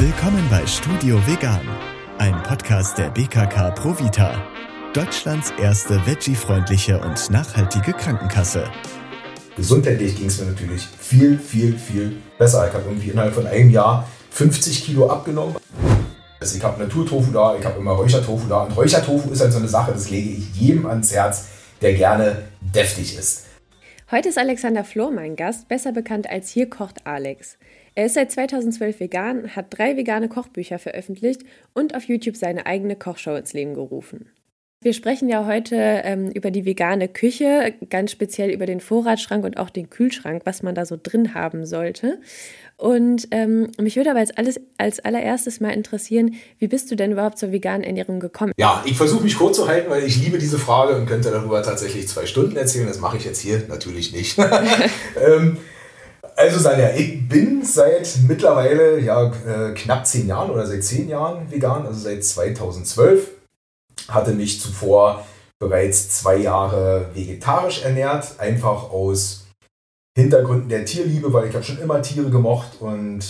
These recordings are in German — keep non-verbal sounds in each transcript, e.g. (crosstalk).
Willkommen bei Studio Vegan, ein Podcast der BKK Provita, Deutschlands erste veggie-freundliche und nachhaltige Krankenkasse. Gesundheitlich ging es mir natürlich viel, viel, viel besser. Ich habe irgendwie innerhalb von einem Jahr 50 Kilo abgenommen. Also ich habe Naturtofu da, ich habe immer Räuchertofu da. Und Räuchertofu ist halt so eine Sache, das lege ich jedem ans Herz, der gerne deftig ist. Heute ist Alexander Flohr mein Gast, besser bekannt als Hier kocht Alex. Er ist seit 2012 vegan, hat drei vegane Kochbücher veröffentlicht und auf YouTube seine eigene Kochshow ins Leben gerufen. Wir sprechen ja heute ähm, über die vegane Küche, ganz speziell über den Vorratsschrank und auch den Kühlschrank, was man da so drin haben sollte. Und ähm, mich würde aber als, alles, als allererstes mal interessieren, wie bist du denn überhaupt zur veganen Ernährung gekommen? Ja, ich versuche mich kurz zu halten, weil ich liebe diese Frage und könnte darüber tatsächlich zwei Stunden erzählen. Das mache ich jetzt hier natürlich nicht. (laughs) ähm, also Sanja, ich bin seit mittlerweile ja, äh, knapp zehn Jahren oder seit zehn Jahren vegan, also seit 2012. Hatte mich zuvor bereits zwei Jahre vegetarisch ernährt, einfach aus Hintergründen der Tierliebe, weil ich habe schon immer Tiere gemocht und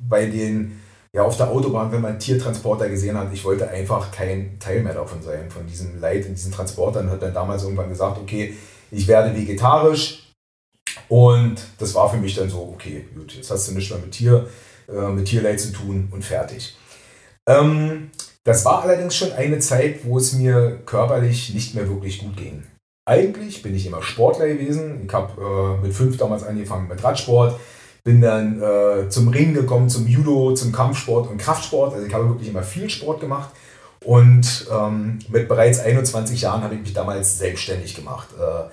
bei den, ja, auf der Autobahn, wenn man Tiertransporter gesehen hat, ich wollte einfach kein Teil mehr davon sein, von diesem Leid in diesen Transportern, hat dann damals irgendwann gesagt, okay, ich werde vegetarisch und das war für mich dann so, okay, gut, jetzt hast du nichts mehr mit Tier, äh, mit Tierleid zu tun und fertig. Ähm, das war allerdings schon eine Zeit, wo es mir körperlich nicht mehr wirklich gut ging. Eigentlich bin ich immer Sportler gewesen. Ich habe äh, mit fünf damals angefangen mit Radsport, bin dann äh, zum Ringen gekommen, zum Judo, zum Kampfsport und Kraftsport. Also ich habe wirklich immer viel Sport gemacht. Und ähm, mit bereits 21 Jahren habe ich mich damals selbstständig gemacht. Äh,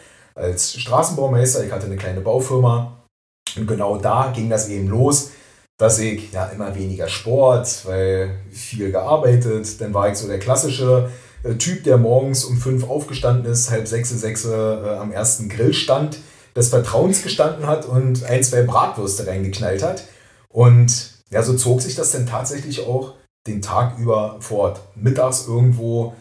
als Straßenbaumeister, ich hatte eine kleine Baufirma. Und genau da ging das eben los, dass ich ja immer weniger Sport, weil viel gearbeitet. Dann war ich so der klassische äh, Typ, der morgens um fünf aufgestanden ist, halb sechs, sechs äh, am ersten Grillstand des Vertrauens gestanden hat und ein, zwei Bratwürste reingeknallt hat. Und ja, so zog sich das dann tatsächlich auch den Tag über fort. Mittags irgendwo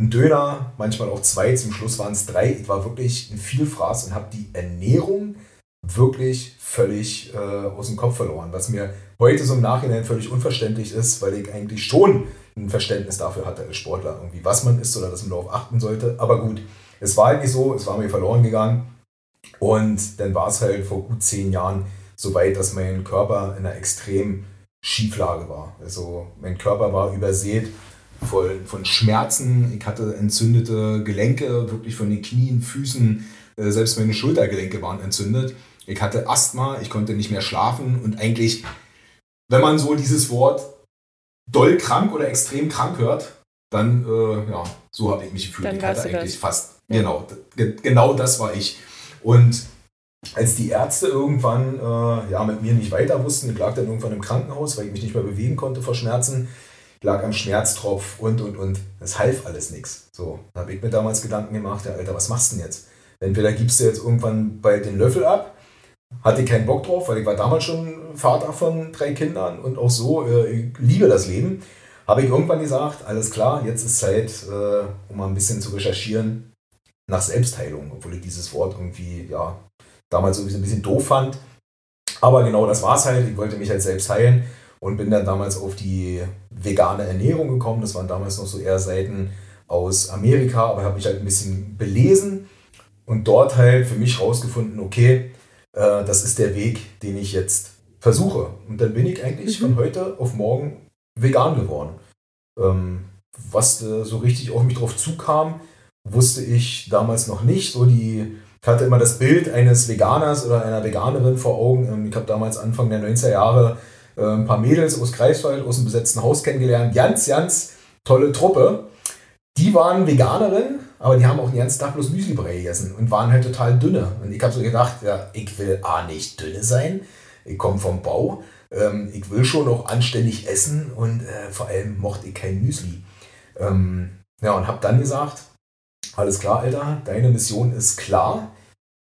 ein Döner, manchmal auch zwei, zum Schluss waren es drei. Ich war wirklich ein Vielfraß und habe die Ernährung wirklich völlig äh, aus dem Kopf verloren, was mir heute so im Nachhinein völlig unverständlich ist, weil ich eigentlich schon ein Verständnis dafür hatte als Sportler, irgendwie, was man ist oder dass man darauf achten sollte. Aber gut, es war halt nicht so, es war mir verloren gegangen. Und dann war es halt vor gut zehn Jahren so weit, dass mein Körper in einer extremen Schieflage war. Also mein Körper war übersät von, von Schmerzen. Ich hatte entzündete Gelenke, wirklich von den Knien, Füßen. Äh, selbst meine Schultergelenke waren entzündet. Ich hatte Asthma, ich konnte nicht mehr schlafen und eigentlich, wenn man so dieses Wort doll krank oder extrem krank hört, dann, äh, ja, so habe ich mich gefühlt. Dann ich hatte eigentlich das. fast, ja. genau, genau das war ich. Und als die Ärzte irgendwann äh, ja, mit mir nicht weiter wussten, ich lag dann irgendwann im Krankenhaus, weil ich mich nicht mehr bewegen konnte vor Schmerzen, lag am Schmerztropf und, und, und. Es half alles nichts. So, da habe ich mir damals Gedanken gemacht, ja, Alter, was machst du denn jetzt? Entweder gibst du jetzt irgendwann bald den Löffel ab, hatte keinen Bock drauf, weil ich war damals schon Vater von drei Kindern und auch so, äh, ich liebe das Leben. Habe ich irgendwann gesagt, alles klar, jetzt ist Zeit, äh, um mal ein bisschen zu recherchieren nach Selbstheilung, obwohl ich dieses Wort irgendwie, ja, damals so ein bisschen doof fand. Aber genau das war es halt. Ich wollte mich halt selbst heilen und bin dann damals auf die vegane Ernährung gekommen. Das waren damals noch so eher Seiten aus Amerika, aber habe mich halt ein bisschen belesen und dort halt für mich rausgefunden, okay, äh, das ist der Weg, den ich jetzt versuche. Und dann bin ich eigentlich mhm. von heute auf morgen vegan geworden. Ähm, was äh, so richtig auf mich drauf zukam, wusste ich damals noch nicht. So die, ich hatte immer das Bild eines Veganers oder einer Veganerin vor Augen. Ähm, ich habe damals Anfang der 90er Jahre ein paar Mädels aus Greifswald, aus einem besetzten Haus kennengelernt. Ganz, ganz tolle Truppe. Die waren Veganerinnen, aber die haben auch den ganzen Tag bloß Müslibrei gegessen und waren halt total dünne. Und ich habe so gedacht, ja, ich will A nicht dünne sein, ich komme vom Bau, ähm, ich will schon auch anständig essen und äh, vor allem mochte ich kein Müsli. Ähm, ja, und habe dann gesagt, alles klar, Alter, deine Mission ist klar,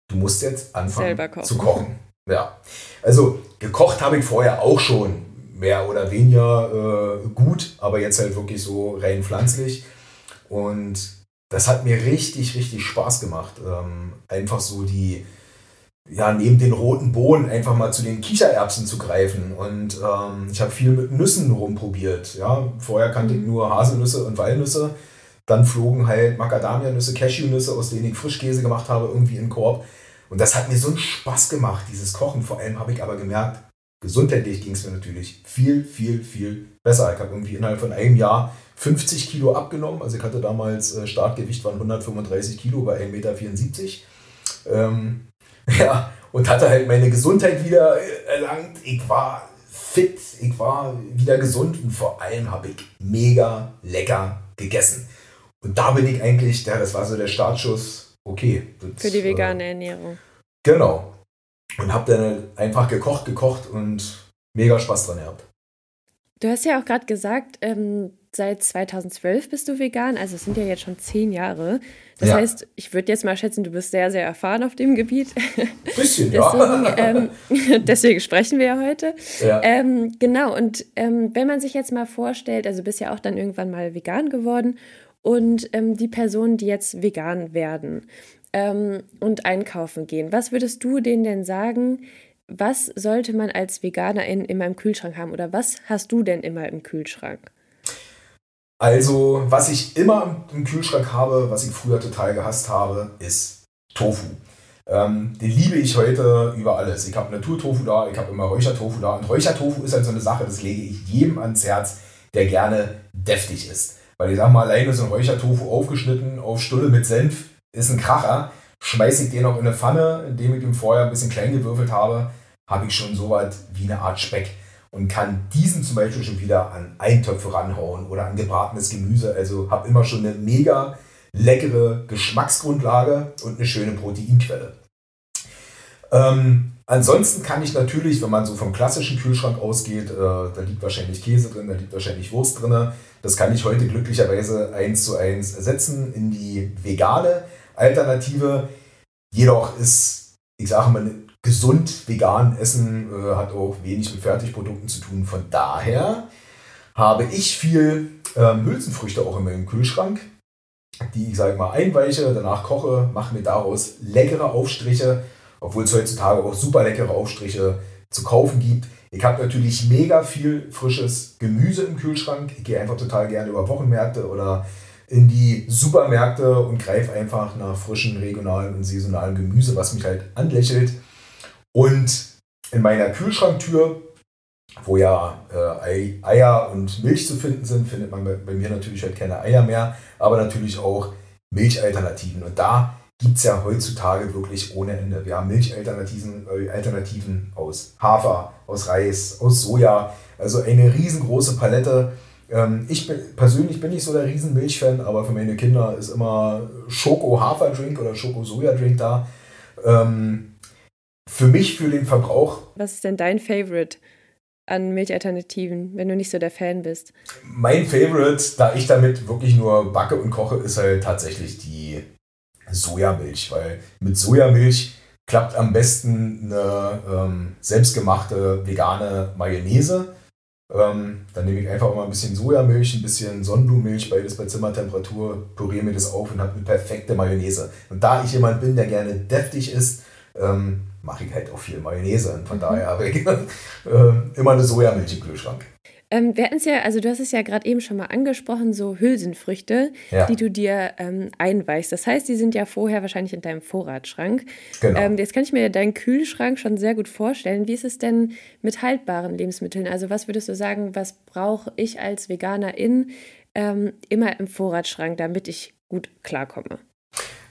du musst jetzt anfangen zu kochen. Ja, also gekocht habe ich vorher auch schon, mehr oder weniger äh, gut, aber jetzt halt wirklich so rein pflanzlich. Und das hat mir richtig, richtig Spaß gemacht. Ähm, einfach so die, ja, neben den roten Bohnen einfach mal zu den Kichererbsen zu greifen. Und ähm, ich habe viel mit Nüssen rumprobiert. Ja. Vorher kannte ich mhm. nur Haselnüsse und Walnüsse. Dann flogen halt Macadamia-Nüsse, Cashew-Nüsse, aus denen ich Frischkäse gemacht habe, irgendwie in den Korb. Und das hat mir so einen Spaß gemacht, dieses Kochen. Vor allem habe ich aber gemerkt, gesundheitlich ging es mir natürlich viel, viel, viel besser. Ich habe irgendwie innerhalb von einem Jahr 50 Kilo abgenommen. Also ich hatte damals äh, Startgewicht von 135 Kilo bei 1,74 Meter. Ähm, (laughs) ja, und hatte halt meine Gesundheit wieder erlangt. Ich war fit, ich war wieder gesund und vor allem habe ich mega lecker gegessen. Und da bin ich eigentlich, ja, das war so der Startschuss, okay. Das, Für die vegane äh, Ernährung. Genau. Und habe dann einfach gekocht, gekocht und mega Spaß dran gehabt. Du hast ja auch gerade gesagt, ähm, seit 2012 bist du vegan, also es sind ja jetzt schon zehn Jahre. Das ja. heißt, ich würde jetzt mal schätzen, du bist sehr, sehr erfahren auf dem Gebiet. (laughs) Bisschen, deswegen, ja. ähm, (laughs) deswegen sprechen wir ja heute. Ja. Ähm, genau, und ähm, wenn man sich jetzt mal vorstellt, also bist ja auch dann irgendwann mal vegan geworden und ähm, die Personen, die jetzt vegan werden ähm, und einkaufen gehen, was würdest du denen denn sagen, was sollte man als Veganerin immer im Kühlschrank haben oder was hast du denn immer im Kühlschrank? Also, was ich immer im Kühlschrank habe, was ich früher total gehasst habe, ist Tofu. Ähm, den liebe ich heute über alles. Ich habe Naturtofu da, ich habe immer Räuchertofu da. Und Räuchertofu ist halt so eine Sache, das lege ich jedem ans Herz, der gerne deftig ist. Weil ich sag mal, alleine so ein Räuchertofu aufgeschnitten auf Stulle mit Senf ist ein Kracher. Schmeiße ich den noch in eine Pfanne, indem ich ihn vorher ein bisschen klein gewürfelt habe, habe ich schon so was wie eine Art Speck und kann diesen zum Beispiel schon wieder an Eintöpfe ranhauen oder an gebratenes Gemüse. Also habe immer schon eine mega leckere Geschmacksgrundlage und eine schöne Proteinquelle. Ähm, ansonsten kann ich natürlich, wenn man so vom klassischen Kühlschrank ausgeht, äh, da liegt wahrscheinlich Käse drin, da liegt wahrscheinlich Wurst drin. Das kann ich heute glücklicherweise eins zu eins ersetzen in die vegane Alternative. Jedoch ist, ich sage mal, gesund vegan essen äh, hat auch wenig mit Fertigprodukten zu tun. Von daher habe ich viel ähm, Hülsenfrüchte auch in meinem Kühlschrank, die ich sage mal einweiche, danach koche, mache mir daraus leckere Aufstriche, obwohl es heutzutage auch super leckere Aufstriche zu kaufen gibt. Ich habe natürlich mega viel frisches Gemüse im Kühlschrank. Ich gehe einfach total gerne über Wochenmärkte oder in die Supermärkte und greife einfach nach frischen, regionalen und saisonalen Gemüse, was mich halt anlächelt. Und in meiner Kühlschranktür, wo ja äh, Eier und Milch zu finden sind, findet man bei, bei, mir natürlich halt keine Eier mehr, aber natürlich auch Milchalternativen. Und da gibt es ja heutzutage wirklich ohne Ende. Wir haben Milchalternativen äh, Alternativen aus Hafer, aus Reis, aus Soja. Also eine riesengroße Palette. Ähm, ich bin, persönlich bin nicht so der Riesenmilchfan, aber für meine Kinder ist immer Schoko-Hafer-Drink oder Schoko-Soja-Drink da. Ähm, für mich, für den Verbrauch. Was ist denn dein Favorite an Milchalternativen, wenn du nicht so der Fan bist? Mein Favorite, da ich damit wirklich nur backe und koche, ist halt tatsächlich die Sojamilch, weil mit Sojamilch klappt am besten eine ähm, selbstgemachte vegane Mayonnaise. Ähm, dann nehme ich einfach mal ein bisschen Sojamilch, ein bisschen Sonnenblumenmilch, beides bei Zimmertemperatur, püriere mir das auf und habe eine perfekte Mayonnaise. Und da ich jemand bin, der gerne deftig ist, ähm, mache ich halt auch viel Mayonnaise. Und von daher habe ich (laughs) äh, immer eine Sojamilch im Kühlschrank. Ähm, wir hatten es ja, also du hast es ja gerade eben schon mal angesprochen, so Hülsenfrüchte, ja. die du dir ähm, einweichst. Das heißt, die sind ja vorher wahrscheinlich in deinem Vorratsschrank. Genau. Ähm, jetzt kann ich mir deinen Kühlschrank schon sehr gut vorstellen. Wie ist es denn mit haltbaren Lebensmitteln? Also was würdest du sagen, was brauche ich als Veganerin ähm, immer im Vorratsschrank, damit ich gut klarkomme?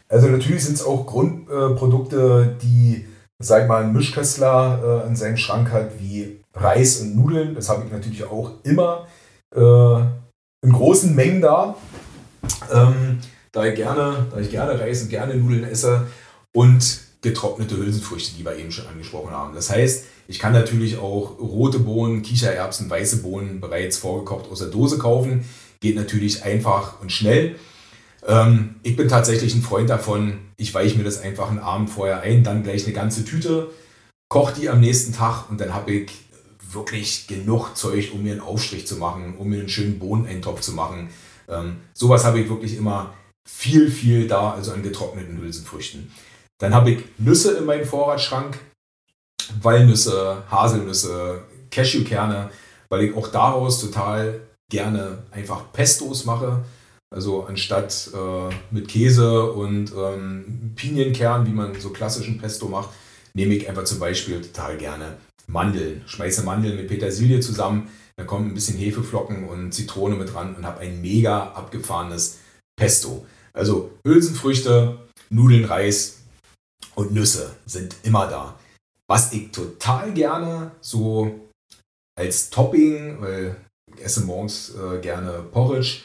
Also natürlich sind es auch Grundprodukte, äh, die sag mal, ein Mischköstler äh, in seinem Schrank hat, wie Reis und Nudeln. Das habe ich natürlich auch immer äh, in großen Mengen da. Ähm, da, ich gerne, da ich gerne Reis und gerne Nudeln esse und getrocknete Hülsenfrüchte, die wir eben schon angesprochen haben. Das heißt, ich kann natürlich auch rote Bohnen, Kichererbsen, weiße Bohnen bereits vorgekocht aus der Dose kaufen. Geht natürlich einfach und schnell. Ähm, ich bin tatsächlich ein Freund davon, ich weiche mir das einfach einen Abend vorher ein, dann gleich eine ganze Tüte, koche die am nächsten Tag und dann habe ich wirklich genug Zeug, um mir einen Aufstrich zu machen, um mir einen schönen Bohneneintopf zu machen. Ähm, sowas habe ich wirklich immer viel, viel da, also an getrockneten Hülsenfrüchten. Dann habe ich Nüsse in meinem Vorratsschrank, Walnüsse, Haselnüsse, Cashewkerne, weil ich auch daraus total gerne einfach Pestos mache. Also anstatt äh, mit Käse und ähm, Pinienkern, wie man so klassischen Pesto macht, nehme ich einfach zum Beispiel total gerne Mandeln. Schmeiße Mandeln mit Petersilie zusammen, dann kommen ein bisschen Hefeflocken und Zitrone mit dran und habe ein mega abgefahrenes Pesto. Also Hülsenfrüchte, Nudeln, Reis und Nüsse sind immer da. Was ich total gerne so als Topping, weil ich esse morgens äh, gerne Porridge,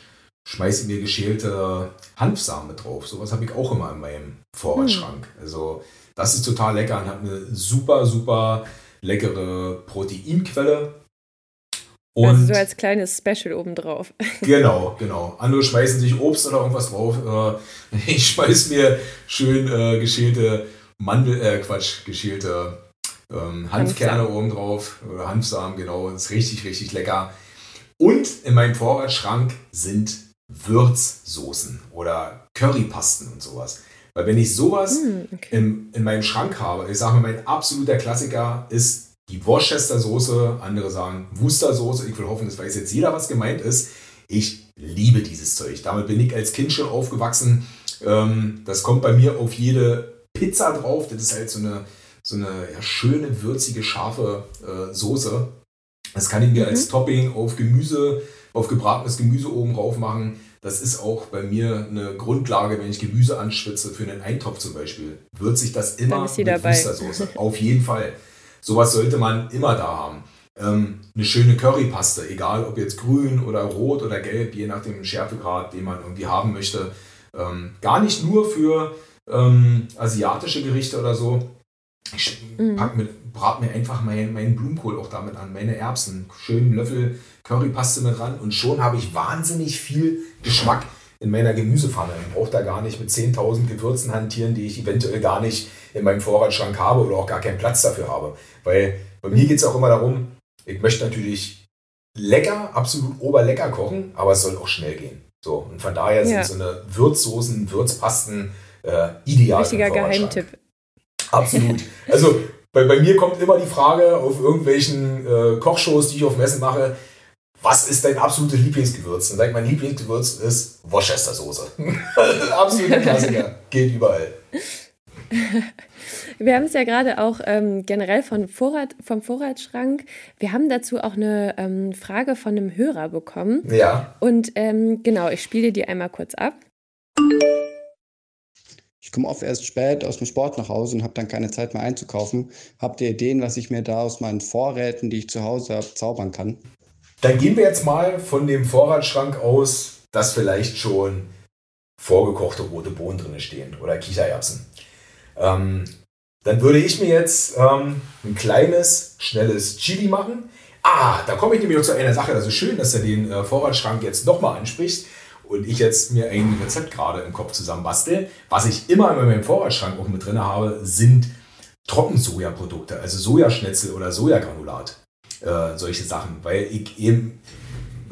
schmeiße mir geschälte Hanfsamen mit drauf. Sowas habe ich auch immer in meinem Vorratsschrank. Hm. Also das ist total lecker und hat eine super, super leckere Proteinquelle. Und also so als kleines Special obendrauf. (laughs) Genau, genau. Andere schmeißen sich Obst oder irgendwas drauf. Äh, (laughs) ich schmeiß mir schön äh, geschälte Mandel, äh, Quatsch, geschälte ähm, Hanfkerne Hanfsamen. oben drauf. Oder Hanfsamen, genau. Ist richtig, richtig lecker. Und in meinem Vorratsschrank sind Würzsoßen oder Currypasten und sowas. Weil wenn ich sowas mm, okay. in, in meinem Schrank habe, ich sage mal, mein absoluter Klassiker ist die Worcester Soße, andere sagen Worcester Soße. Ich will hoffen, das weiß jetzt jeder, was gemeint ist. Ich liebe dieses Zeug. Damit bin ich als Kind schon aufgewachsen. Ähm, das kommt bei mir auf jede Pizza drauf. Das ist halt so eine, so eine ja, schöne, würzige, scharfe äh, Soße. Das kann ich mir mhm. als Topping auf Gemüse, auf gebratenes Gemüse oben drauf machen. Das ist auch bei mir eine Grundlage, wenn ich Gemüse anschwitze für einen Eintopf zum Beispiel. Wird sich das immer mit dabei. Wustersoße. Auf jeden Fall. Sowas sollte man immer da haben. Ähm, eine schöne Currypaste, egal ob jetzt grün oder rot oder gelb, je nach dem Schärfegrad, den man irgendwie haben möchte. Ähm, gar nicht nur für ähm, asiatische Gerichte oder so. Ich mhm. pack mit, brat mir einfach meinen mein Blumenkohl auch damit an, meine Erbsen, schönen Löffel Currypaste mit ran und schon habe ich wahnsinnig viel Geschmack in meiner Gemüsepfanne. Ich brauche da gar nicht mit 10.000 Gewürzen hantieren, die ich eventuell gar nicht in meinem Vorratsschrank habe oder auch gar keinen Platz dafür habe. Weil bei mir geht es auch immer darum, ich möchte natürlich lecker, absolut oberlecker kochen, aber es soll auch schnell gehen. So, und von daher ja. sind so eine Würzsoßen, Würzpasten äh, ideal. Richtiger Geheimtipp. Absolut. Also bei, bei mir kommt immer die Frage auf irgendwelchen äh, Kochshows, die ich auf Messen mache, was ist dein absolutes Lieblingsgewürz? Und sag, mein Lieblingsgewürz ist Worcester Soße. (laughs) Absoluter Klassiker. Geht überall. (laughs) Wir haben es ja gerade auch ähm, generell von Vorrat, vom Vorratsschrank. Wir haben dazu auch eine ähm, Frage von einem Hörer bekommen. Ja. Und ähm, genau, ich spiele die einmal kurz ab. Ich komme oft erst spät aus dem Sport nach Hause und habe dann keine Zeit mehr einzukaufen. Habt ihr Ideen, was ich mir da aus meinen Vorräten, die ich zu Hause habe, zaubern kann? Dann gehen wir jetzt mal von dem Vorratsschrank aus, dass vielleicht schon vorgekochte rote Bohnen drin stehen oder Kichererbsen. Ähm, dann würde ich mir jetzt ähm, ein kleines, schnelles Chili machen. Ah, da komme ich nämlich noch zu einer Sache. Das ist schön, dass er den äh, Vorratsschrank jetzt nochmal anspricht und ich jetzt mir ein Rezept gerade im Kopf zusammenbastel. Was ich immer in meinem Vorratsschrank auch mit drin habe, sind Trockensojaprodukte, also Sojaschnitzel oder Sojagranulat äh, solche Sachen, weil ich eben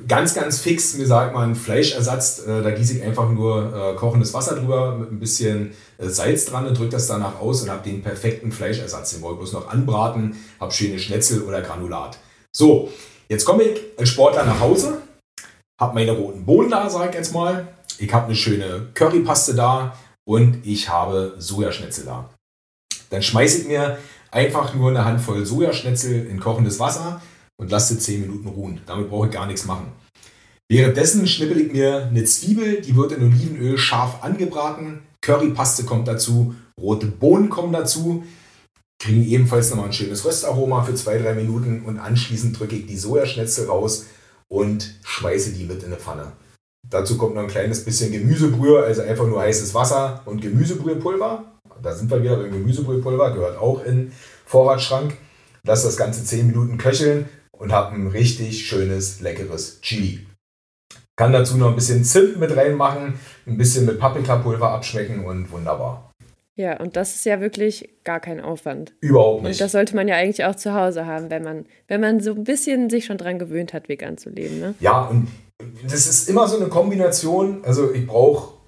ganz, ganz fix, mir sagt man, Fleischersatz, äh, da gieße ich einfach nur äh, kochendes Wasser drüber mit ein bisschen äh, Salz dran und drücke das danach aus und habe den perfekten Fleischersatz. Den wollte ich bloß noch anbraten, habe schöne Schnetzel oder Granulat. So, jetzt komme ich als Sportler nach Hause, habe meine roten Bohnen da, sag ich jetzt mal. Ich habe eine schöne Currypaste da und ich habe Sojaschnitzel da. Dann schmeiße ich mir einfach nur eine Handvoll Sojaschnitzel in kochendes Wasser und lasse 10 Minuten ruhen. Damit brauche ich gar nichts machen. Währenddessen schnippel ich mir eine Zwiebel, die wird in Olivenöl scharf angebraten. Currypaste kommt dazu, rote Bohnen kommen dazu, kriegen ebenfalls nochmal ein schönes Röstaroma für 2-3 Minuten und anschließend drücke ich die Sojaschnitzel raus und schmeiße die mit in eine Pfanne. Dazu kommt noch ein kleines bisschen Gemüsebrühe, also einfach nur heißes Wasser und Gemüsebrühepulver da sind wir wieder beim Gemüsebrühepulver, gehört auch in Vorratsschrank. Lass das Ganze 10 Minuten köcheln und habe ein richtig schönes, leckeres Chili. Kann dazu noch ein bisschen Zimt mit reinmachen, ein bisschen mit Paprikapulver abschmecken und wunderbar. Ja, und das ist ja wirklich gar kein Aufwand. Überhaupt nicht. Und das sollte man ja eigentlich auch zu Hause haben, wenn man, wenn man so ein bisschen sich schon dran gewöhnt hat, vegan zu leben. Ne? Ja, und das ist immer so eine Kombination. Also ich brauche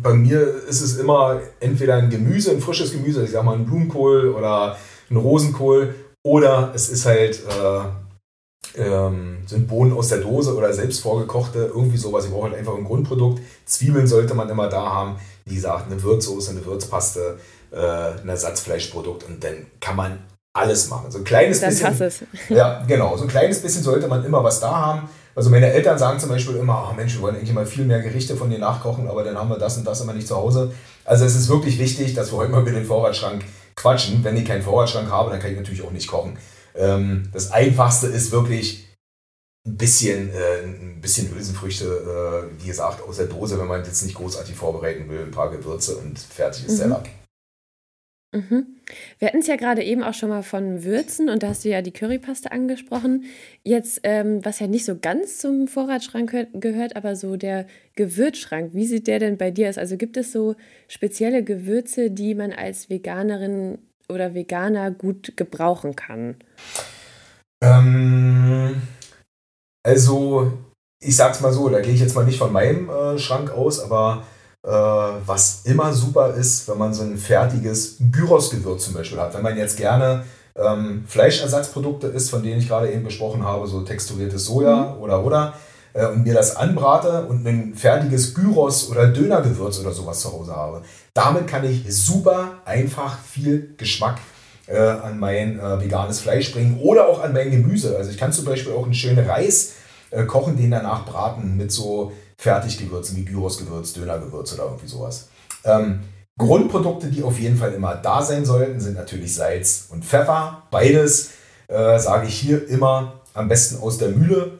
bei mir ist es immer entweder ein Gemüse, ein frisches Gemüse, ich sag mal ein Blumenkohl oder ein Rosenkohl, oder es ist halt äh, ähm, sind Bohnen aus der Dose oder selbst vorgekochte, irgendwie sowas. Ich brauche halt einfach ein Grundprodukt. Zwiebeln sollte man immer da haben. Wie gesagt, eine Würzsoße, eine Würzpaste, äh, ein Ersatzfleischprodukt und dann kann man alles machen. So ein kleines Dann bisschen. passt es. (laughs) Ja, genau. So ein kleines bisschen sollte man immer was da haben. Also meine Eltern sagen zum Beispiel immer, oh Mensch, wir wollen eigentlich mal viel mehr Gerichte von dir nachkochen, aber dann haben wir das und das immer nicht zu Hause. Also es ist wirklich wichtig, dass wir heute mal über den Vorratsschrank quatschen. Wenn ich keinen Vorratsschrank habe, dann kann ich natürlich auch nicht kochen. Ähm, das Einfachste ist wirklich ein bisschen, äh, ein bisschen Hülsenfrüchte, äh, wie gesagt, aus der Dose, wenn man jetzt nicht großartig vorbereiten will, ein paar Gewürze und fertig ist der Mhm. Lack. Mhm. Wir hatten es ja gerade eben auch schon mal von Würzen und da hast du ja die Currypaste angesprochen. Jetzt, ähm, was ja nicht so ganz zum Vorratsschrank gehört, gehört, aber so der Gewürzschrank, wie sieht der denn bei dir aus? Also gibt es so spezielle Gewürze, die man als Veganerin oder Veganer gut gebrauchen kann? Ähm, also, ich sag's mal so, da gehe ich jetzt mal nicht von meinem äh, Schrank aus, aber äh, was immer super ist, wenn man so ein fertiges Gyros-Gewürz zum Beispiel hat. Wenn man jetzt gerne ähm, Fleischersatzprodukte isst, von denen ich gerade eben besprochen habe, so texturiertes Soja oder oder, äh, und mir das anbrate und ein fertiges Gyros oder Dönergewürz oder sowas zu Hause habe. Damit kann ich super einfach viel Geschmack äh, an mein äh, veganes Fleisch bringen oder auch an mein Gemüse. Also ich kann zum Beispiel auch einen schönen Reis äh, kochen, den danach braten mit so Fertiggewürzen wie Gyrosgewürz, Dönergewürz oder irgendwie sowas. Ähm, Grundprodukte, die auf jeden Fall immer da sein sollten, sind natürlich Salz und Pfeffer. Beides äh, sage ich hier immer am besten aus der Mühle,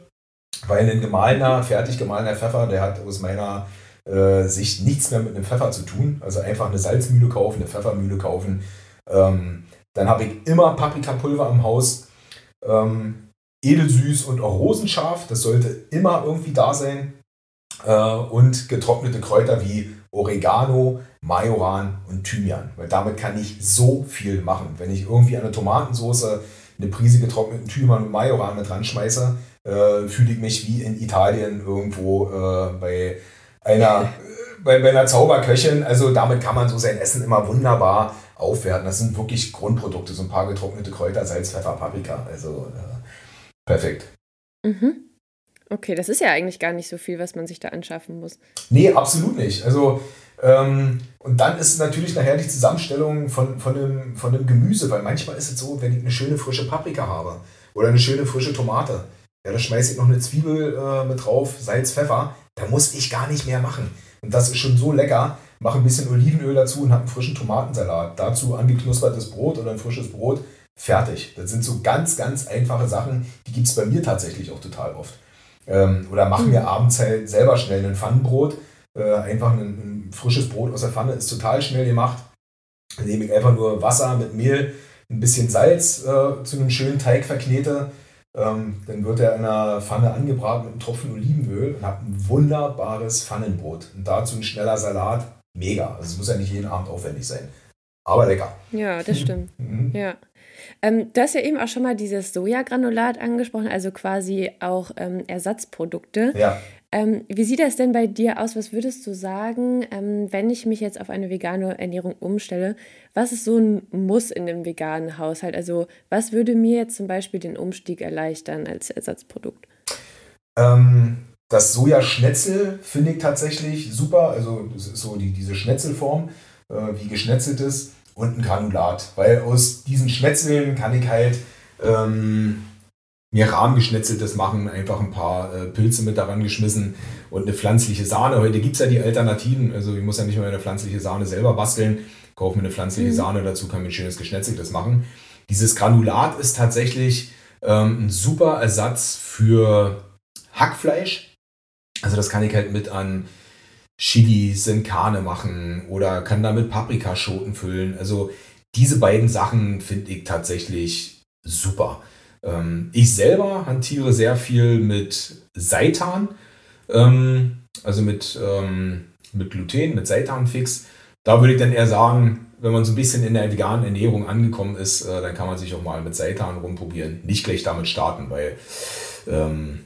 weil ein gemahlener, fertig gemahlener Pfeffer, der hat aus meiner äh, Sicht nichts mehr mit einem Pfeffer zu tun. Also einfach eine Salzmühle kaufen, eine Pfeffermühle kaufen. Ähm, dann habe ich immer Paprikapulver im Haus. Ähm, edelsüß und auch rosenscharf, das sollte immer irgendwie da sein. Äh, und getrocknete Kräuter wie Oregano, Majoran und Thymian. Weil damit kann ich so viel machen. Wenn ich irgendwie eine Tomatensauce, eine Prise getrockneten Thymian und Majoran mit dran schmeiße, äh, fühle ich mich wie in Italien irgendwo äh, bei einer, (laughs) bei, bei einer Zauberköchin. Also damit kann man so sein Essen immer wunderbar aufwerten. Das sind wirklich Grundprodukte, so ein paar getrocknete Kräuter, Salz, Pfeffer, Paprika. Also äh, perfekt. Mhm. Okay, das ist ja eigentlich gar nicht so viel, was man sich da anschaffen muss. Nee, absolut nicht. Also, ähm, und dann ist natürlich nachher die Zusammenstellung von, von, dem, von dem Gemüse, weil manchmal ist es so, wenn ich eine schöne frische Paprika habe oder eine schöne frische Tomate, ja, da schmeiße ich noch eine Zwiebel äh, mit drauf, Salz, Pfeffer, da muss ich gar nicht mehr machen. Und das ist schon so lecker. Mache ein bisschen Olivenöl dazu und habe einen frischen Tomatensalat. Dazu angeknuspertes Brot oder ein frisches Brot. Fertig. Das sind so ganz, ganz einfache Sachen, die gibt es bei mir tatsächlich auch total oft. Ähm, oder mache mir abends halt selber schnell ein Pfannenbrot. Äh, einfach ein, ein, frisches Brot aus der Pfanne ist total schnell gemacht. Dann nehme ich einfach nur Wasser mit Mehl, ein bisschen Salz äh, zu einem schönen Teig verknete. Ähm, dann wird er in einer Pfanne angebraten mit einem Tropfen Olivenöl und habe ein wunderbares Pfannenbrot. Und dazu ein schneller Salat. Mega. Also es muss ja nicht jeden Abend aufwendig sein. Aber lecker. Ja, das stimmt. (laughs) Mhm. Ja. Ähm, du hast ja eben auch schon mal dieses Sojagranulat angesprochen, also quasi auch ähm, Ersatzprodukte. Ja. Ähm, wie sieht das denn bei dir aus? Was würdest du sagen, ähm, wenn ich mich jetzt auf eine vegane Ernährung umstelle? Was ist so ein Muss in einem veganen Haushalt? Also was würde mir jetzt zum Beispiel den Umstieg erleichtern als Ersatzprodukt? Ähm, das Sojaschnetzel finde ich tatsächlich super. Also das ist so die, diese Schnetzelform, äh, wie geschnetzeltes und ein Granulat. Weil aus diesen Schnetzeln kann ich halt ähm, mir rahmgeschnetzeltes machen, einfach ein paar äh, Pilze mit daran geschmissen und eine pflanzliche Sahne. Heute gibt es ja die Alternativen, also ich muss ja nicht mehr eine pflanzliche Sahne selber basteln, kaufe mir eine pflanzliche Mhm. Sahne dazu, kann mir ein schönes geschnetzeltes machen. Dieses Granulat ist tatsächlich ähm, ein super Ersatz für Hackfleisch. Also das kann ich halt mit an Chilis in Karne machen oder kann damit Paprikaschoten füllen. Also diese beiden Sachen finde ich tatsächlich super. Ähm, ich selber hantiere sehr viel mit Seitan, ähm, also mit, ähm, mit Gluten, mit Seitanfix. Da würde ich dann eher sagen, wenn man so ein bisschen in der veganen Ernährung angekommen ist, äh, dann kann man sich auch mal mit Seitan rumprobieren. Nicht gleich damit starten, weil ähm,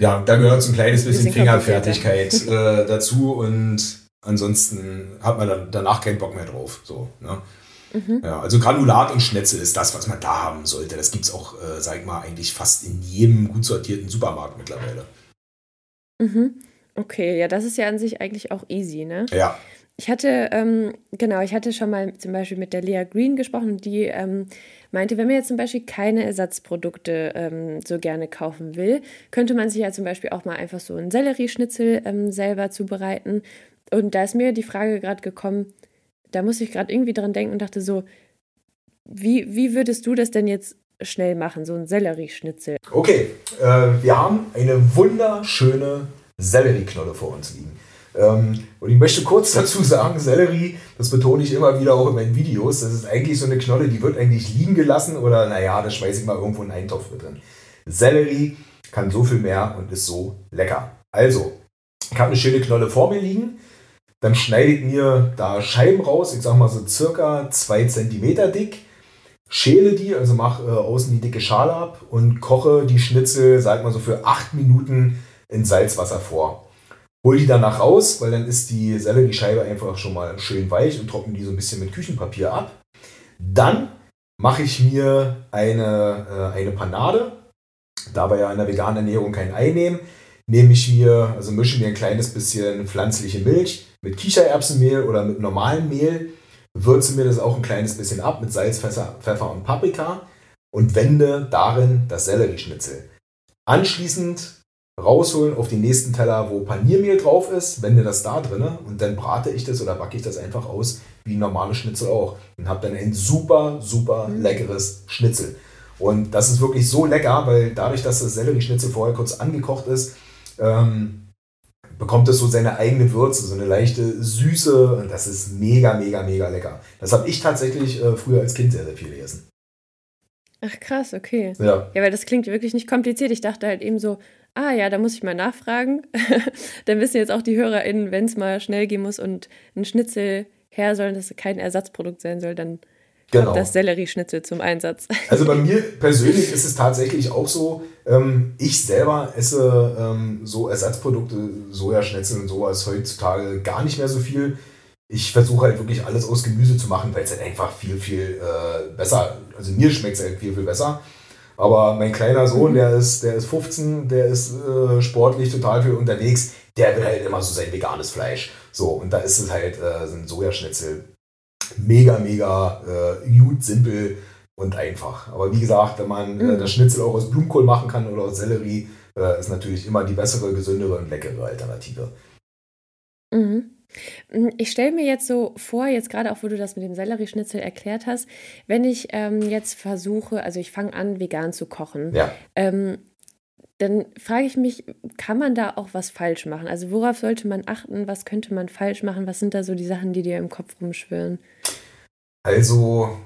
ja, da gehört so ein kleines bisschen Bisschen Fingerfertigkeit äh, dazu und ansonsten hat man dann danach keinen Bock mehr drauf. So, ne? Mhm. Ja, also Granulat und Schnetzel ist das, was man da haben sollte. Das gibt es auch, äh, sag ich mal, eigentlich fast in jedem gut sortierten Supermarkt mittlerweile. Mhm. Okay, ja, das ist ja an sich eigentlich auch easy, ne? Ja. Ich hatte, ähm, genau, ich hatte schon mal zum Beispiel mit der Lea Green gesprochen die ähm, meinte, wenn man jetzt zum Beispiel keine Ersatzprodukte ähm, so gerne kaufen will, könnte man sich ja zum Beispiel auch mal einfach so einen Sellerieschnitzel ähm, selber zubereiten. Und da ist mir die Frage gerade gekommen, da muss ich gerade irgendwie dran denken und dachte so, wie, wie würdest du das denn jetzt schnell machen, so ein Sellerieschnitzel? Okay, äh, wir haben eine wunderschöne Sellerieknolle vor uns liegen. Ähm, und ich möchte kurz (laughs) dazu sagen, Sellerie, das betone ich immer wieder auch in meinen Videos, das ist eigentlich so eine Knolle, die wird eigentlich liegen gelassen oder naja, das schmeiße ich mal irgendwo in einen Eintopf mit drin. Sellerie kann so viel mehr und ist so lecker. Also, ich habe eine schöne Knolle vor mir liegen. Dann schneide ich mir da Scheiben raus, ich sag mal so circa 2 cm dick, schäle die, also mache äh, außen die dicke Schale ab und koche die Schnitzel, sag mal so für 8 Minuten in Salzwasser vor. Hol die danach raus, weil dann ist die Selleriescheibe einfach schon mal schön weich und trockne die so ein bisschen mit Küchenpapier ab. Dann mache ich mir eine, äh, eine Panade, da wir ja in der veganen Ernährung kein Ei nehmen, nehme ich mir, also mische mir ein kleines bisschen pflanzliche Milch mit Kichererbsenmehl oder mit normalem Mehl, würze mir das auch ein kleines bisschen ab mit Salz, Pfeffer und Paprika und wende darin das Sellerieschnitzel. Anschließend rausholen auf den nächsten Teller, wo Paniermehl drauf ist, wende das da drin und dann brate ich das oder backe ich das einfach aus, wie ein normales Schnitzel auch. Und habe dann ein super, super mhm. leckeres Schnitzel. Und das ist wirklich so lecker, weil dadurch, dass das Sellerieschnitzel vorher kurz angekocht ist, ähm, bekommt es so seine eigene Würze, so eine leichte Süße und das ist mega, mega, mega lecker. Das habe ich tatsächlich äh, früher als Kind sehr, sehr viel gegessen. Ach krass, okay. Ja. ja, weil das klingt wirklich nicht kompliziert. Ich dachte halt eben so, ah ja, da muss ich mal nachfragen. (laughs) Dann wissen jetzt auch die HörerInnen, wenn es mal schnell gehen muss und ein Schnitzel her soll, dass es kein Ersatzprodukt sein soll, dann genau. das Sellerieschnitzel zum Einsatz. (laughs) Also bei mir persönlich ist es tatsächlich auch so, ähm, ich selber esse ähm, so Ersatzprodukte, Sojaschnitzel und sowas heutzutage gar nicht mehr so viel. Ich versuche halt wirklich alles aus Gemüse zu machen, weil es halt einfach viel, viel äh, besser, also mir schmeckt es halt viel, viel besser. Aber mein kleiner Sohn, der ist, der ist 15, der ist äh, sportlich total viel unterwegs, der will halt immer so sein veganes Fleisch. So, und da ist es halt äh, so ein Sojaschnitzel mega, mega äh, gut, simpel und einfach. Aber wie gesagt, wenn man äh, mhm. das Schnitzel auch aus Blumenkohl machen kann oder aus Sellerie, äh, ist natürlich immer die bessere, gesündere und leckere Alternative. Mhm. Hm, ich stelle mir jetzt so vor, jetzt gerade auch, wo du das mit dem Sellerieschnitzel erklärt hast, wenn ich ähm, jetzt versuche, also ich fange an, vegan zu kochen, ja. ähm, dann frage ich mich, kann man da auch was falsch machen? Also worauf sollte man achten? Was könnte man falsch machen? Was sind da so die Sachen, die dir im Kopf rumschwirren? Also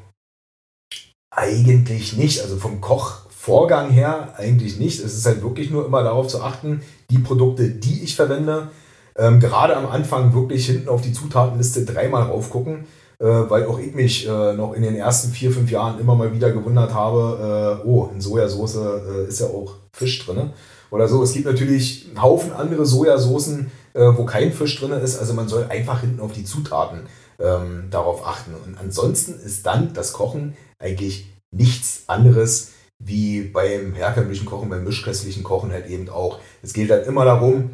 eigentlich nicht. Also vom Kochvorgang her eigentlich nicht. Es ist halt wirklich nur immer darauf zu achten, die Produkte, die ich verwende, ähm, gerade am Anfang wirklich hinten auf die Zutatenliste dreimal raufgucken, äh, weil auch ich mich äh, noch in den ersten vier, fünf Jahren immer mal wieder gewundert habe, äh, oh, in Sojasauce äh, ist ja auch Fisch drin. Oder so. Es gibt natürlich einen Haufen andere Sojasoßen, äh, wo kein Fisch drin ist. Also man soll einfach hinten auf die Zutaten ähm, darauf achten. Und ansonsten ist dann das Kochen eigentlich nichts anderes wie beim herkömmlichen Kochen, beim mischköstlichen Kochen halt eben auch. Es geht dann immer darum,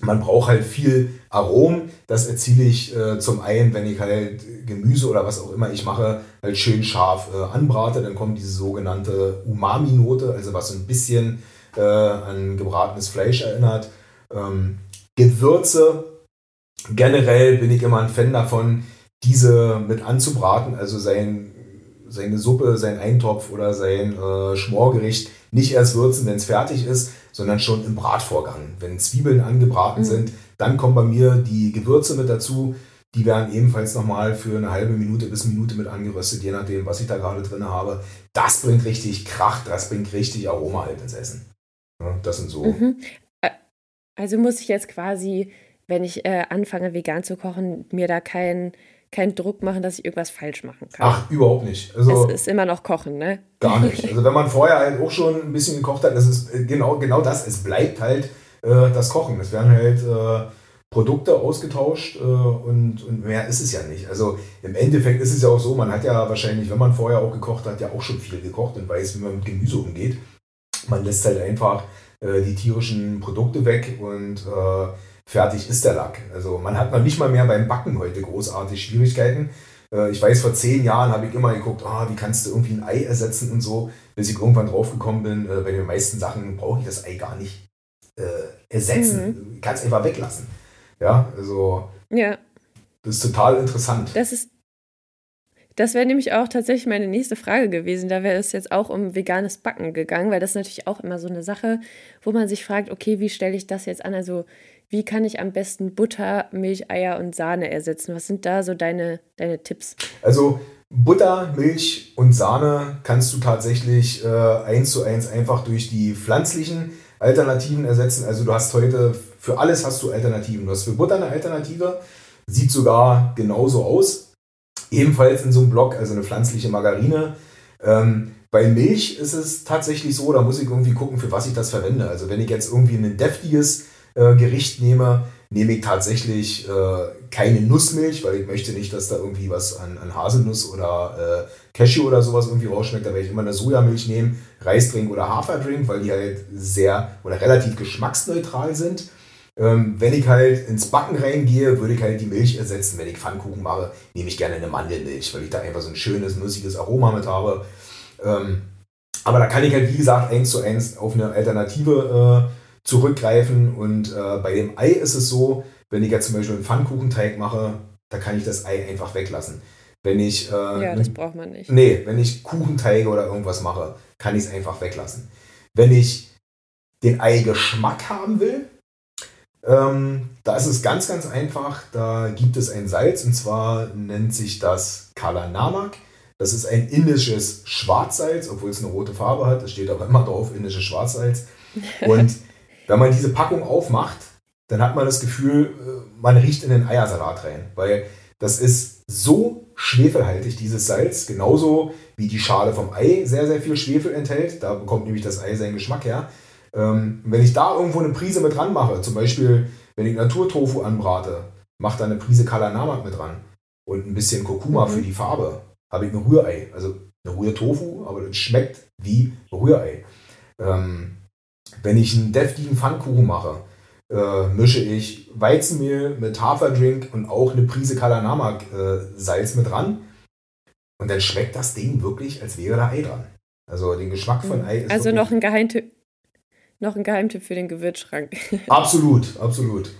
man braucht halt viel Arom. Das erziele ich äh, zum einen, wenn ich halt Gemüse oder was auch immer ich mache, halt schön scharf äh, anbrate. Dann kommt diese sogenannte Umami-Note, also was so ein bisschen äh, an gebratenes Fleisch erinnert. Ähm, Gewürze. Generell bin ich immer ein Fan davon, diese mit anzubraten, also sein, seine Suppe, sein Eintopf oder sein äh, Schmorgericht nicht erst würzen, wenn es fertig ist, sondern schon im Bratvorgang. Wenn Zwiebeln angebraten mhm. sind, dann kommen bei mir die Gewürze mit dazu. Die werden ebenfalls nochmal für eine halbe Minute bis Minute mit angeröstet, je nachdem, was ich da gerade drin habe. Das bringt richtig Krach, das bringt richtig Aroma halt ins Essen. Ja, das sind so. Mhm. Also muss ich jetzt quasi, wenn ich äh, anfange, vegan zu kochen, mir da kein keinen Druck machen, dass ich irgendwas falsch machen kann. Ach, überhaupt nicht. Also, es ist immer noch Kochen, ne? Gar nicht. (laughs) Also wenn man vorher halt auch schon ein bisschen gekocht hat, das ist äh, genau, genau das. Es bleibt halt äh, das Kochen. Es werden halt äh, Produkte ausgetauscht äh, und, und mehr ist es ja nicht. Also im Endeffekt ist es ja auch so, man hat ja wahrscheinlich, wenn man vorher auch gekocht hat, ja auch schon viel gekocht und weiß, wie man mit Gemüse umgeht. Man lässt halt einfach äh, die tierischen Produkte weg und äh, fertig ist der Lack. Also man hat noch nicht mal mehr beim Backen heute großartig Schwierigkeiten. Äh, ich weiß, vor zehn Jahren habe ich immer geguckt, ah, wie kannst du irgendwie ein Ei ersetzen und so, bis ich irgendwann draufgekommen bin, äh, bei den meisten Sachen brauche ich das Ei gar nicht äh, ersetzen. Mhm. Ich kann es einfach weglassen. Ja, also. Ja. Das ist total interessant. Das ist. Das wäre nämlich auch tatsächlich meine nächste Frage gewesen. Da wäre es jetzt auch um veganes Backen gegangen, weil das ist natürlich auch immer so eine Sache, wo man sich fragt, okay, wie stelle ich das jetzt an? Also, wie kann ich am besten Butter, Milch, Eier und Sahne ersetzen? Was sind da so deine, deine Tipps? Also, Butter, Milch und Sahne kannst du tatsächlich äh, eins zu eins einfach durch die pflanzlichen Alternativen ersetzen. Also du hast heute, für alles hast du Alternativen. Du hast für Butter eine Alternative, sieht sogar genauso aus. Ebenfalls in so einem Block, also eine pflanzliche Margarine. Ähm, bei Milch ist es tatsächlich so, da muss ich irgendwie gucken, für was ich das verwende. Also wenn ich jetzt irgendwie ein deftiges äh, Gericht nehme, nehme ich tatsächlich äh, keine Nussmilch, weil ich möchte nicht, dass da irgendwie was an, an Haselnuss oder äh, Cashew oder sowas irgendwie rausschmeckt. Da werde ich immer eine Sojamilch nehmen, Reisdrink oder Haferdrink, weil die halt sehr oder relativ geschmacksneutral sind. Ähm, wenn ich halt ins Backen reingehe, würde ich halt die Milch ersetzen. Wenn ich Pfannkuchen mache, nehme ich gerne eine Mandelmilch, weil ich da einfach so ein schönes, nussiges Aroma mit habe. Ähm, aber da kann ich halt, wie gesagt, eins zu eins auf eine Alternative äh, zurückgreifen. Und äh, bei dem Ei ist es so, wenn ich jetzt zum Beispiel einen Pfannkuchenteig mache, da kann ich das Ei einfach weglassen. Wenn ich. Äh, ja, das braucht man nicht. Nee, wenn ich Kuchenteige oder irgendwas mache, kann ich es einfach weglassen. Wenn ich den Eigeschmack haben will, ähm, da ist es ganz, ganz einfach. Da gibt es ein Salz und zwar nennt sich das Kala Namak. Das ist ein indisches Schwarzsalz, obwohl es eine rote Farbe hat. Das steht aber immer drauf, indisches Schwarzsalz. (laughs) Und wenn man diese Packung aufmacht, dann hat man das Gefühl, äh, man riecht in den Eiersalat rein, weil das ist so schwefelhaltig, dieses Salz, genauso wie die Schale vom Ei sehr, sehr viel Schwefel enthält. Da bekommt nämlich das Ei seinen Geschmack her. Ähm, wenn ich da irgendwo eine Prise mit dran mache, zum Beispiel, wenn ich Naturtofu anbrate, mache da eine Prise Kalanamak mit dran und ein bisschen Kurkuma mhm. für die Farbe, habe ich ein Rührei. Also eine Rührtofu, aber das schmeckt wie Rührei. Ähm, wenn ich einen deftigen Pfannkuchen mache, äh, mische ich Weizenmehl mit Haferdrink und auch eine Prise Kalanamak-Salz äh, mit dran. Und dann schmeckt das Ding wirklich, als wäre da Ei dran. Also den Geschmack von Ei ist. Also noch ein Geheimtipp. Noch ein Geheimtipp für den Gewürzschrank. (laughs) absolut, absolut.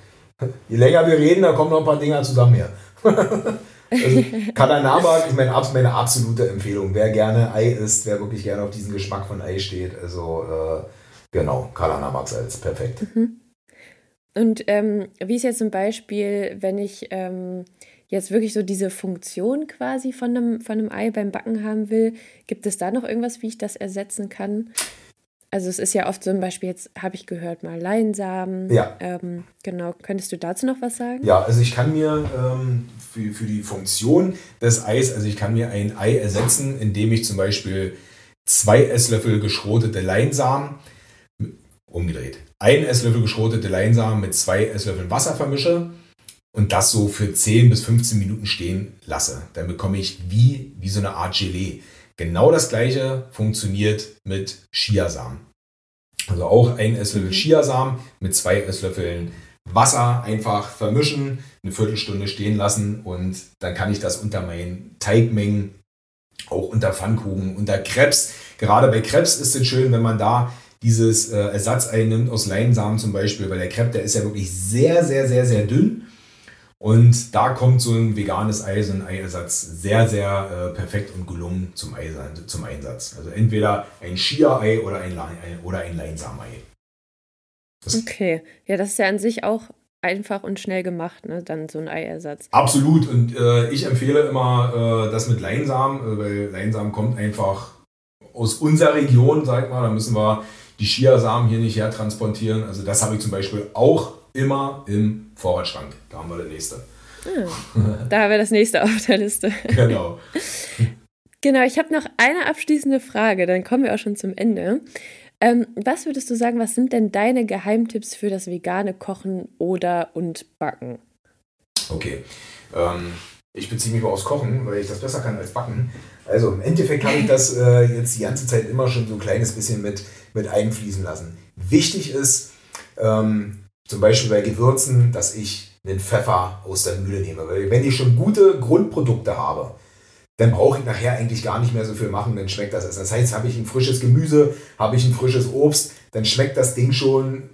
Je länger wir reden, da kommen noch ein paar Dinger zusammen her. (laughs) also, Kalanamak ist meine, meine absolute Empfehlung. Wer gerne Ei isst, wer wirklich gerne auf diesen Geschmack von Ei steht, also äh, Genau, Kalanamak-Salz, perfekt. Mhm. Und ähm, wie ist jetzt zum Beispiel, wenn ich ähm, jetzt wirklich so diese Funktion quasi von einem, von einem Ei beim Backen haben will, gibt es da noch irgendwas, wie ich das ersetzen kann? Also es ist ja oft zum Beispiel, jetzt habe ich gehört, mal Leinsamen. Ja. Ähm, genau, könntest du dazu noch was sagen? Ja, also ich kann mir ähm, für, für die Funktion des Eis, also ich kann mir ein Ei ersetzen, indem ich zum Beispiel zwei Esslöffel geschrotete Leinsamen umgedreht. Ein Esslöffel geschrotete Leinsamen mit zwei Esslöffeln Wasser vermische und das so für 10 bis 15 Minuten stehen lasse. Dann bekomme ich wie, wie so eine Art Gelee. Genau das gleiche funktioniert mit Chiasamen. Also auch ein Esslöffel mhm. Chiasamen mit zwei Esslöffeln Wasser einfach vermischen, eine Viertelstunde stehen lassen und dann kann ich das unter meinen Teigmengen, auch unter Pfannkuchen, unter Krebs. Gerade bei Krebs ist es schön, wenn man da dieses äh, Ersatzei nimmt aus Leinsamen zum Beispiel, weil der Crepe, der ist ja wirklich sehr, sehr, sehr, sehr dünn. Und da kommt so ein veganes Ei, so ein Eiersatz sehr, sehr äh, perfekt und gelungen zum, Ei, zum Einsatz. Also entweder ein Chia-Ei oder ein, oder ein Leinsamei. Okay, ja, das ist ja an sich auch einfach und schnell gemacht, ne? dann so ein Eiersatz. Absolut und äh, ich empfehle immer äh, das mit Leinsamen, äh, weil Leinsamen kommt einfach aus unserer Region, sag mal, da müssen wir die Chiasamen hier nicht hertransportieren. Also das habe ich zum Beispiel auch immer im Vorratsschrank. Da haben wir das nächste. Ah, da haben wir das nächste auf der Liste. Genau. Genau, ich habe noch eine abschließende Frage, dann kommen wir auch schon zum Ende. Ähm, was würdest du sagen, was sind denn deine Geheimtipps für das vegane Kochen oder und Backen? Okay. Ähm, ich beziehe mich mal aufs Kochen, weil ich das besser kann als Backen. Also im Endeffekt habe ich das äh, jetzt die ganze Zeit immer schon so ein kleines bisschen mit, mit einfließen lassen. Wichtig ist, ähm, zum Beispiel bei Gewürzen, dass ich einen Pfeffer aus der Mühle nehme. Weil wenn ich schon gute Grundprodukte habe, dann brauche ich nachher eigentlich gar nicht mehr so viel machen, dann schmeckt das. Das heißt, habe ich ein frisches Gemüse, habe ich ein frisches Obst, dann schmeckt das Ding schon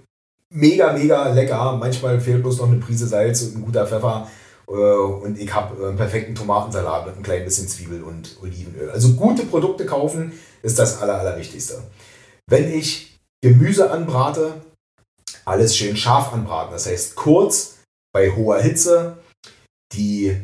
mega, mega lecker. Manchmal fehlt bloß noch eine Prise Salz und ein guter Pfeffer. Äh, und ich habe einen perfekten Tomatensalat mit ein klein bisschen Zwiebel und Olivenöl. Also gute Produkte kaufen ist das Aller, Allerwichtigste. Wenn ich Gemüse anbrate, alles schön scharf anbraten. Das heißt kurz bei hoher Hitze die,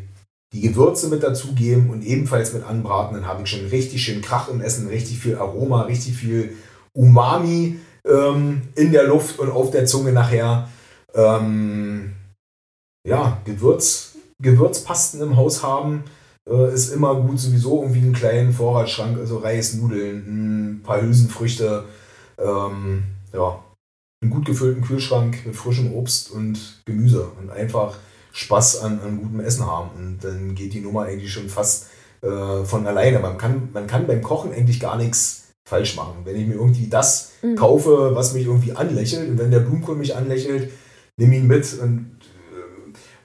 die Gewürze mit dazugeben und ebenfalls mit anbraten. Dann habe ich schon richtig schön Krach im Essen, richtig viel Aroma, richtig viel Umami ähm, in der Luft und auf der Zunge nachher. Ähm, ja, Gewürz, Gewürzpasten im Haus haben äh, ist immer gut. Sowieso irgendwie einen kleinen Vorratsschrank, also Reis, Nudeln, ein paar Hülsenfrüchte. Ähm, ja, einen gut gefüllten Kühlschrank mit frischem Obst und Gemüse und einfach Spaß an, an gutem Essen haben. Und dann geht die Nummer eigentlich schon fast äh, von alleine. Man kann, man kann beim Kochen eigentlich gar nichts falsch machen. Wenn ich mir irgendwie das mhm. kaufe, was mich irgendwie anlächelt und wenn der Blumenkohl mich anlächelt, nehme ihn mit und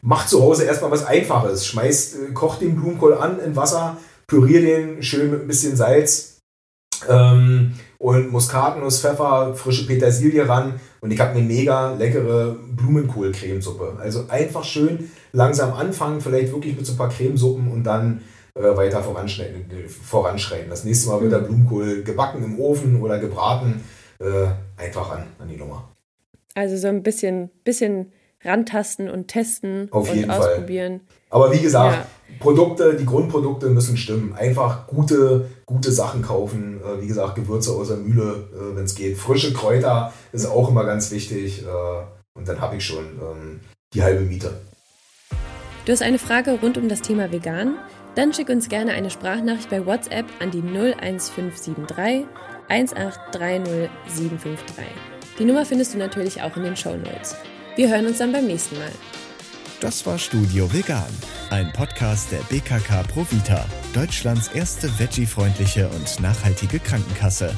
mach zu Hause erstmal was Einfaches. Schmeiß, äh, koch den Blumenkohl an in Wasser, pürier den schön mit ein bisschen Salz ähm, und Muskatnuss, Pfeffer, frische Petersilie ran und ich habe eine mega leckere Blumenkohl-Cremesuppe. Also einfach schön langsam anfangen, vielleicht wirklich mit so ein paar Cremesuppen und dann äh, weiter voranschreiten, voranschreiten. Das nächste Mal wird der mhm. Blumenkohl gebacken im Ofen oder gebraten. Äh, einfach an, an die Nummer. Also so ein bisschen, bisschen rantasten und testen Auf und jeden ausprobieren. Fall. Aber wie gesagt, ja. Produkte, die Grundprodukte müssen stimmen. Einfach gute, gute Sachen kaufen. Äh, wie gesagt, Gewürze aus der Mühle, äh, wenn es geht. Frische Kräuter ist auch immer ganz wichtig. Äh, und dann habe ich schon ähm, die halbe Miete. Du hast eine Frage rund um das Thema vegan? Dann schick uns gerne eine Sprachnachricht bei WhatsApp an die 01573 1830753. Die Nummer findest du natürlich auch in den Show Notes. Wir hören uns dann beim nächsten Mal. Das war Studio Vegan, ein Podcast der BKK Provita, Deutschlands erste veggie-freundliche und nachhaltige Krankenkasse.